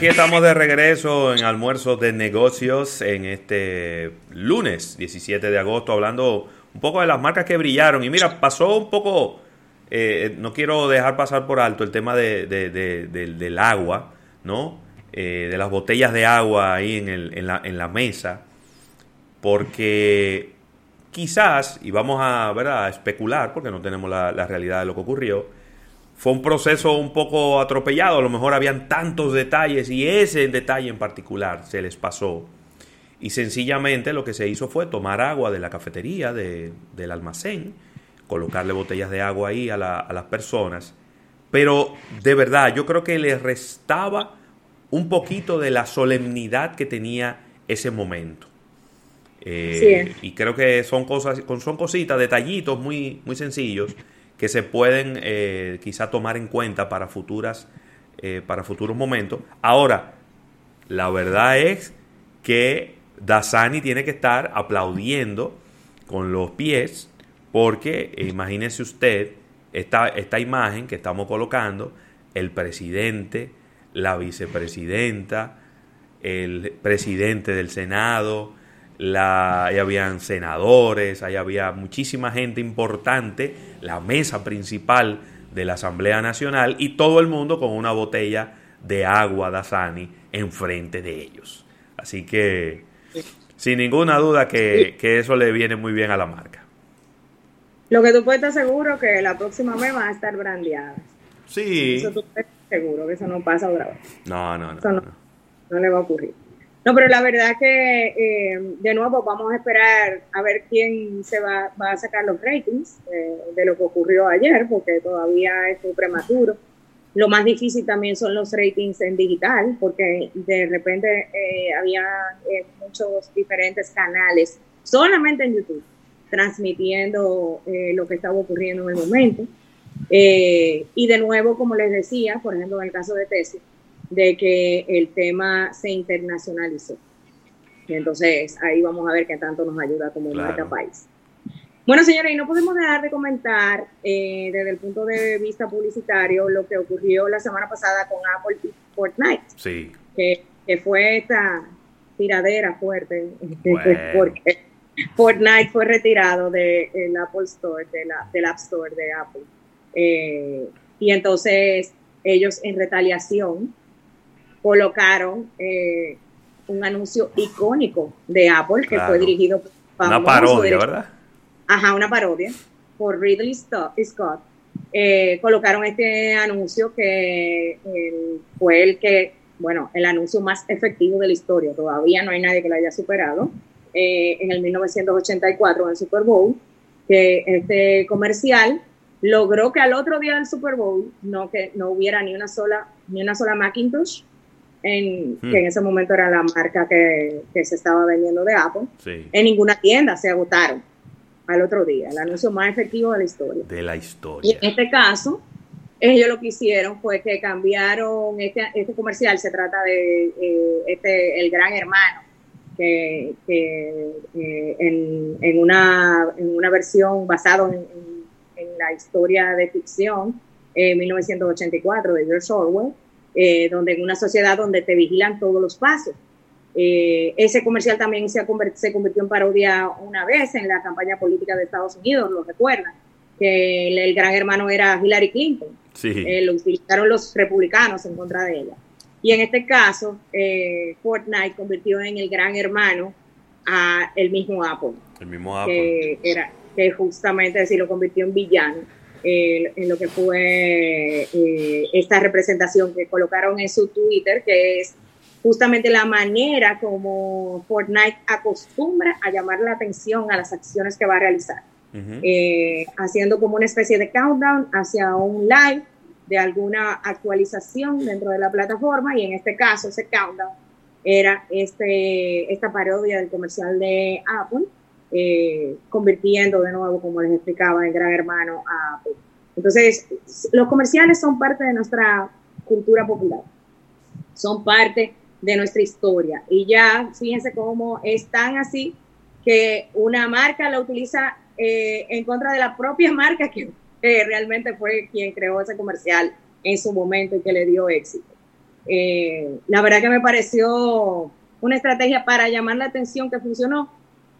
aquí estamos de regreso en almuerzo de negocios en este lunes 17 de agosto hablando un poco de las marcas que brillaron. Y mira, pasó un poco, eh, no quiero dejar pasar por alto el tema de, del agua, ¿no? Eh, de las botellas de agua ahí en, la, mesa, porque quizás, y vamos a, ¿verdad? a especular, porque no tenemos la realidad de lo que ocurrió, fue un proceso un poco atropellado, a lo mejor habían tantos detalles y ese detalle en particular se les pasó. Y sencillamente lo que se hizo fue tomar agua de la cafetería, de, del almacén, colocarle botellas de agua ahí a, a las personas. Pero de verdad, yo creo que les restaba un poquito de la solemnidad que tenía ese momento. Eh, y creo que son cosas, son cositas, detallitos muy, muy sencillos que se pueden eh, quizá tomar en cuenta para futuras eh, para futuros momentos. Ahora, la verdad es que Dasani tiene que estar aplaudiendo con los pies porque eh, imagínese usted esta, esta imagen que estamos colocando, el presidente, la vicepresidenta, el presidente del Senado, la, ahí habían senadores, ahí había muchísima gente importante, la mesa principal de la Asamblea Nacional y todo el mundo con una botella de agua Dasani enfrente de ellos. Así que, sin ninguna duda que, eso le viene muy bien a la marca. Lo que tú puedes estar seguro que la próxima vez va a estar brandeada. Sí. Eso tú puedes estar seguro que eso no pasa otra vez. No, no, no. no, no le va a ocurrir. No, pero la verdad que eh, de nuevo vamos a esperar a ver quién se va, va a sacar los ratings eh, de lo que ocurrió ayer, porque todavía es prematuro. Lo más difícil también son los ratings en digital, porque de repente eh, había muchos diferentes canales solamente en YouTube transmitiendo lo que estaba ocurriendo en el momento. y de nuevo, como les decía, por ejemplo, en el caso de Tesis, de que el tema se internacionalizó. entonces ahí vamos a ver qué tanto nos ayuda como marca país. Bueno, señores, y no podemos dejar de comentar eh, desde el punto de vista publicitario lo que ocurrió la semana pasada con Apple y Fortnite. Sí. Que, fue esta tiradera fuerte, porque Fortnite fue retirado del Apple Store, de la, del App Store de Apple. Eh, y entonces ellos en retaliación colocaron eh, un anuncio icónico de Apple que fue dirigido por una parodia, ¿verdad? Ajá, una parodia por Ridley Scott. Eh, colocaron este anuncio que fue el que, bueno, el anuncio más efectivo de la historia. Todavía no hay nadie que lo haya superado. Eh, en el 1984 en el Super Bowl, que este comercial logró que al otro día del Super Bowl no que no hubiera ni una sola ni una sola Macintosh en, que en hmm. ese momento era la marca que, se estaba vendiendo de Apple, en ninguna tienda se agotaron al otro día, el anuncio más efectivo de la historia. De la historia. Y en este caso, ellos lo que hicieron fue que cambiaron este, este comercial, se trata de eh, este, el gran hermano, que, eh, en, una, en una versión basada en, en, la historia de ficción, en 1984 de George Orwell, eh, donde en una sociedad donde te vigilan todos los pasos. Eh, ese comercial también se, se, convirtió en parodia una vez en la campaña política de Estados Unidos, lo recuerdan, que el, gran hermano era Hillary Clinton. Eh, lo utilizaron los republicanos en contra de ella. Y en este caso, Fortnite convirtió en el gran hermano a el mismo Apple. El mismo Apple. Que, era, que justamente así lo convirtió en villano en lo que fue eh, esta representación que colocaron en su Twitter, que es justamente la manera como Fortnite acostumbra a llamar la atención a las acciones que va a realizar, eh, haciendo como una especie de countdown hacia un live de alguna actualización dentro de la plataforma y en este caso ese countdown era este, esta parodia del comercial de Apple eh, convirtiendo de nuevo, como les explicaba, en gran hermano a Apple. Entonces, los comerciales son parte de nuestra cultura popular, son parte de nuestra historia. Y ya, fíjense cómo es tan así que una marca la utiliza eh, en contra de la propia marca que realmente fue quien creó ese comercial en su momento y que le dio éxito. Eh, la verdad que me pareció una estrategia para llamar la atención que funcionó.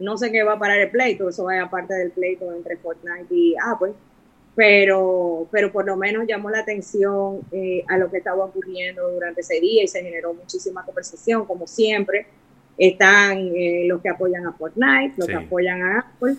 No sé qué va a parar el pleito, eso va a parte del pleito entre Fortnite y Apple, pero, pero por lo menos llamó la atención eh, a lo que estaba ocurriendo durante ese día y se generó muchísima conversación, como siempre. Están eh, los que apoyan a Fortnite, los que apoyan a Apple,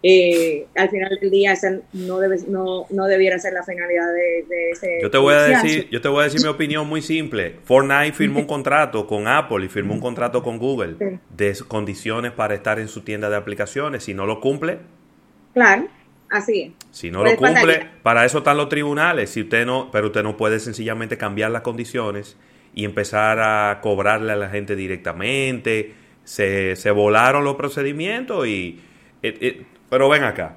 eh, al final del día no, debe, no, no, debiera ser la finalidad de, ese yo te voy a decir yo te voy a decir mi opinión muy simple. Fortnite firmó un contrato con Apple y firmó un contrato con Google de condiciones para estar en su tienda de aplicaciones. Si no lo cumple claro así es. si no lo cumple para eso están los tribunales. Si usted no pero usted no puede sencillamente cambiar las condiciones y empezar a cobrarle a la gente directamente. Se, se volaron los procedimientos y eh, eh, pero ven acá.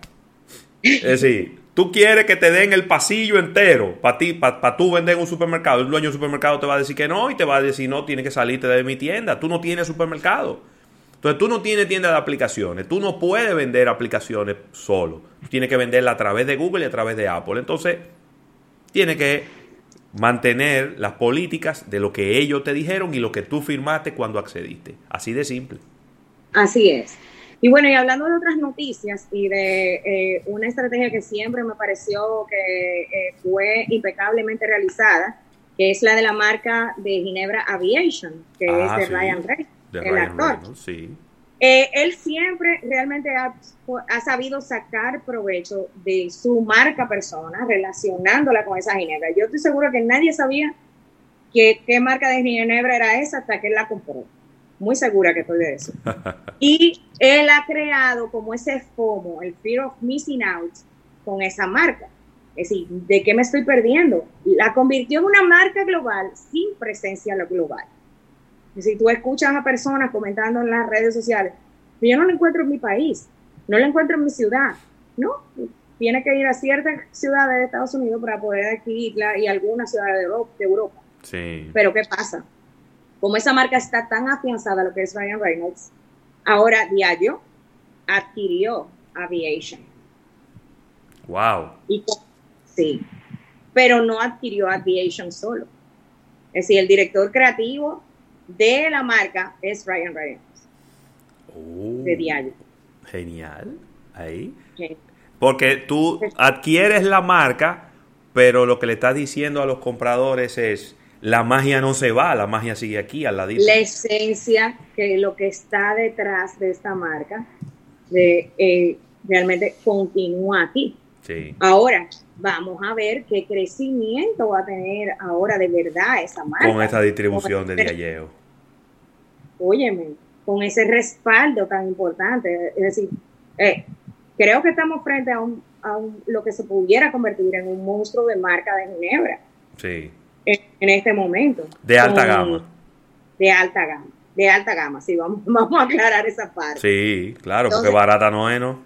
Es decir, tú quieres que te den el pasillo entero para ti, para tú vender en un supermercado. El dueño del supermercado te va a decir que no y te va a decir no, tienes que salirte de mi tienda. Tú no tienes supermercado. Entonces tú no tienes tienda de aplicaciones. Tú no puedes vender aplicaciones solo. tienes que venderla a través de Google y a través de Apple. Entonces, tienes que mantener las políticas de lo que ellos te dijeron y lo que tú firmaste cuando accediste. Así de simple. Así es. Y bueno, y hablando de otras noticias y de eh, una estrategia que siempre me pareció que eh, fue impecablemente realizada, que es la de la marca de Ginebra Aviation, que es de Ryan Reynolds, el actor. Eh, él siempre realmente ha, sabido sacar provecho de su marca persona, relacionándola con esa Ginebra. Yo estoy seguro que nadie sabía que, qué marca de Ginebra era esa hasta que él la compró muy segura que estoy de eso. Y él ha creado como ese FOMO, el Fear of Missing Out, con esa marca. Es decir, ¿de qué me estoy perdiendo? La convirtió en una marca global sin presencia lo global. Es decir, tú escuchas a personas comentando en las redes sociales, yo no lo encuentro en mi país, no lo encuentro en mi ciudad, ¿no? Tiene que ir a ciertas ciudades de Estados Unidos para poder adquirirla y algunas ciudades. De Europa. Sí. Pero ¿qué pasa? Como esa marca está tan afianzada a lo que es Ryan Reynolds, ahora Diageo adquirió Aviation. Wow. sí, pero no adquirió Aviation solo. Es decir, el director creativo de la marca es Ryan Reynolds. Oh, de Diageo. Genial. Ahí. Porque tú adquieres la marca, pero lo que le estás diciendo a los compradores es, la magia no se va, la magia sigue aquí, al ladito. La esencia, que lo que está detrás de esta marca, de, eh, realmente continúa aquí. Sí. Ahora, vamos a ver qué crecimiento va a tener ahora de verdad esa marca. Con esa distribución de Diageo. Óyeme, con ese respaldo tan importante. Es decir, eh, creo que estamos frente a, un, a un, lo que se pudiera convertir en un monstruo de marca de Ginebra. Sí en, este momento. De alta gama. De alta gama. De alta gama, sí, vamos, vamos a aclarar esa parte. Sí, claro, porque barata no es, ¿no?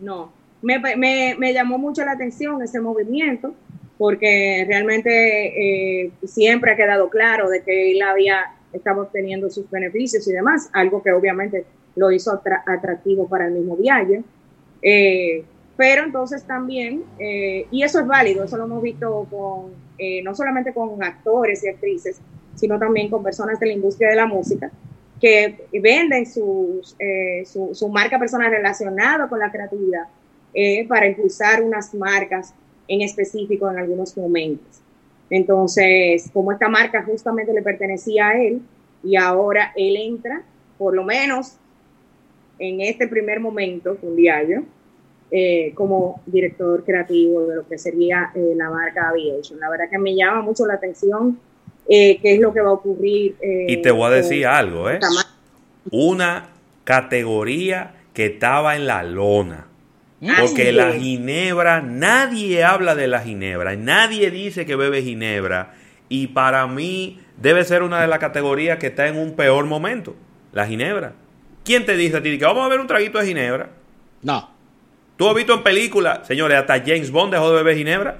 No. Me, me, me, llamó mucho la atención ese movimiento, porque realmente eh, siempre ha quedado claro de que él había estaba obteniendo sus beneficios y demás, algo que obviamente lo hizo atractivo para el mismo viaje. Eh, pero entonces también, eh, y eso es válido, eso lo hemos visto con, eh, no solamente con actores y actrices, sino también con personas de la industria de la música, que venden eh, su, su, marca personal relacionada con la creatividad para impulsar unas marcas en específico en algunos momentos. Entonces, como esta marca justamente le pertenecía a él y ahora él entra, por lo menos en este primer momento, un diario, eh, como director creativo de lo que sería eh, la marca Aviation. La verdad que me llama mucho la atención eh, qué es lo que va a ocurrir. y te voy a decir algo, ¿eh? Una categoría que estaba en la lona. Porque la ginebra, nadie habla de la ginebra, nadie dice que bebe ginebra. Y para mí debe ser una de las categorías que está en un peor momento, la ginebra. ¿Quién te dice a ti que vamos a ver un traguito de ginebra? No. ¿Tú has visto en películas, señores, hasta James Bond dejó de beber ginebra?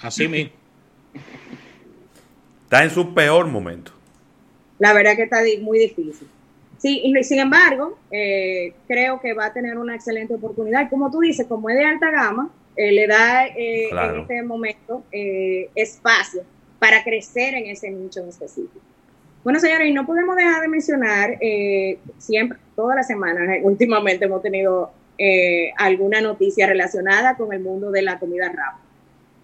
Así mismo. Está en su peor momento. La verdad que está muy difícil. Sí, y sin embargo, eh, creo que va a tener una excelente oportunidad. Como tú dices, como es de alta gama, eh, le da eh, en este momento espacio para crecer en ese nicho en específico. Bueno, señores, y no podemos dejar de mencionar, eh, siempre, todas las semanas, últimamente hemos tenido eh, alguna noticia relacionada con el mundo de la comida rápida.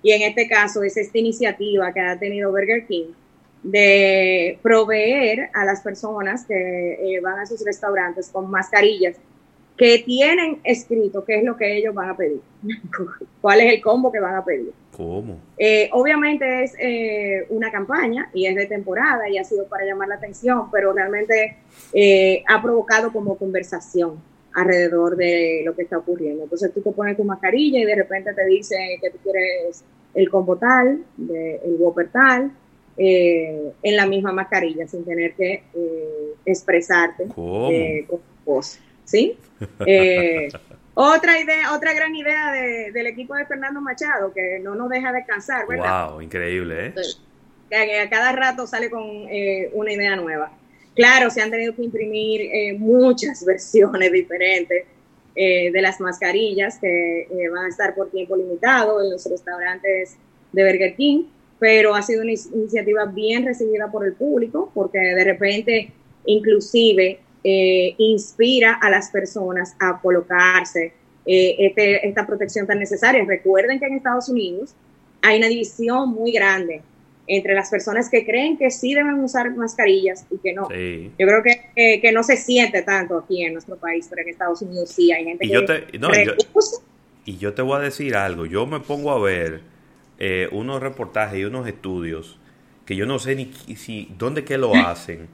Y en este caso es esta iniciativa que ha tenido Burger King de proveer a las personas que van a sus restaurantes con mascarillas que tienen escrito qué es lo que ellos van a pedir, cuál es el combo que van a pedir. ¿Cómo? Eh, obviamente es eh, una campaña y es de temporada y ha sido para llamar la atención, pero realmente eh, ha provocado como conversación alrededor de lo que está ocurriendo. Entonces tú te pones tu mascarilla y de repente te dice que tú quieres el combo tal, de, el Whopper tal, en la misma mascarilla, sin tener que expresarte ¿Cómo? con voz. ¿Sí? Otra idea, otra gran idea de, del equipo de Fernando Machado, que no nos deja descansar, ¿verdad? Wow, increíble, ¿eh? Que a cada rato sale con eh, una idea nueva. Claro, se han tenido que imprimir eh, muchas versiones diferentes eh, de las mascarillas que eh, van a estar por tiempo limitado en los restaurantes de Burger King, pero ha sido una iniciativa bien recibida por el público, porque de repente, inclusive, inspira a las personas a colocarse este, esta protección tan necesaria. Recuerden que en Estados Unidos hay una división muy grande entre las personas que creen que sí deben usar mascarillas y que no. Sí. Yo creo que, eh, que no se siente tanto aquí en nuestro país, pero en Estados Unidos sí hay gente Y que yo te- no, yo-. Y yo te voy a decir algo, yo me pongo a ver eh, unos reportajes y unos estudios que yo no sé ni si dónde que lo hacen,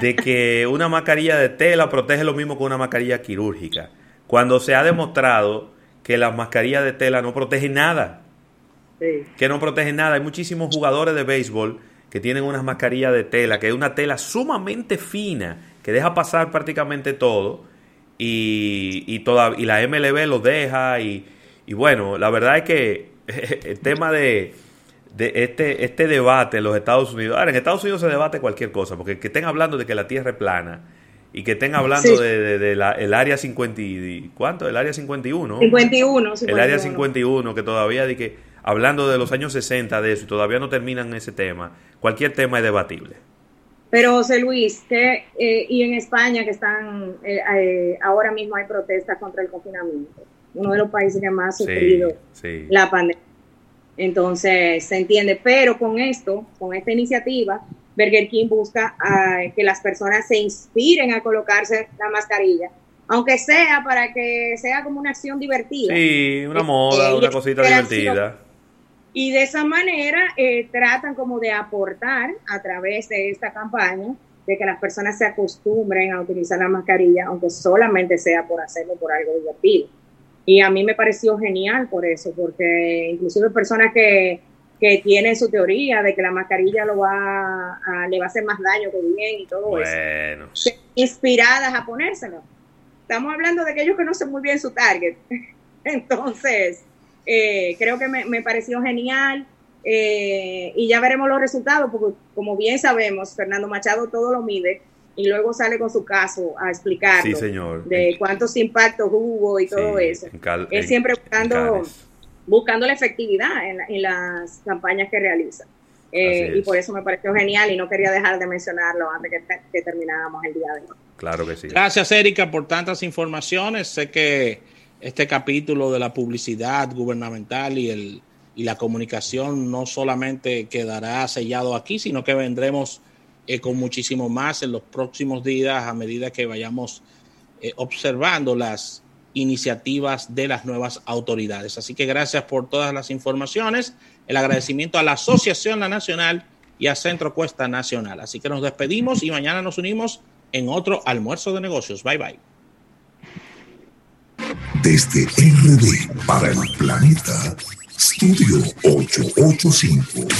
de que una mascarilla de tela protege lo mismo que una mascarilla quirúrgica, cuando se ha demostrado que las mascarillas de tela no protegen nada, Sí. que no protegen nada. Hay muchísimos jugadores de béisbol que tienen unas mascarillas de tela, que es una tela sumamente fina, que deja pasar prácticamente todo, y, y, toda, y la MLB lo deja, y, y bueno, la verdad es que el tema de, de este, este debate en los Estados Unidos, ahora en Estados Unidos se debate cualquier cosa, porque que estén hablando de que la Tierra es plana, y que estén hablando Sí. de, de- de la- el área 50 y, ¿cuánto? El área 51. 51, El área 51. 51, que todavía de que, hablando de los años 60 de eso, y todavía no terminan ese tema, cualquier tema es debatible. Pero José Luis, que, eh, y en España que están, eh, eh, ahora mismo hay protestas contra el confinamiento, uno de los países que más ha sufrido sí. la pandemia. Entonces, se entiende, pero con esto, con esta iniciativa, Burger King busca ah, que las personas se inspiren a colocarse la mascarilla, aunque sea para que sea como una acción divertida. Sí, una moda, una cosita divertida. Y de esa manera eh, tratan como de aportar a través de esta campaña de que las personas se acostumbren a utilizar la mascarilla, aunque solamente sea por hacerlo por algo divertido. Y a mí me pareció genial por eso, porque inclusive personas que, que tienen su teoría de que la mascarilla lo va a, le va a hacer más daño que bien y todo eso, Bueno, inspiradas a ponérselo. Estamos hablando de aquellos que no conocen muy bien su target. Entonces, eh, creo que me, me pareció genial eh, y ya veremos los resultados, porque como bien sabemos, Fernando Machado todo lo mide y luego sale con su caso a sí, señor. de cuántos impactos hubo y todo Sí, eso. Cal- Él en- siempre buscando, buscando la efectividad en, la- en las campañas que realiza. Eh, y por eso me pareció genial y no quería dejar de mencionarlo antes que, que termináramos el día de hoy. Claro que sí. Gracias, Erika, por tantas informaciones. Sé que este capítulo de la publicidad gubernamental y, el, y la comunicación no solamente quedará sellado aquí, sino que vendremos eh, con muchísimo más en los próximos días a medida que vayamos eh, observando las iniciativas de las nuevas autoridades. Así que gracias por todas las informaciones. El agradecimiento a la Asociación La Nacional y a Centro Cuesta Nacional. Así que nos despedimos y mañana nos unimos en otro almuerzo de negocios. Bye bye. Desde RD para el planeta, Studio 885.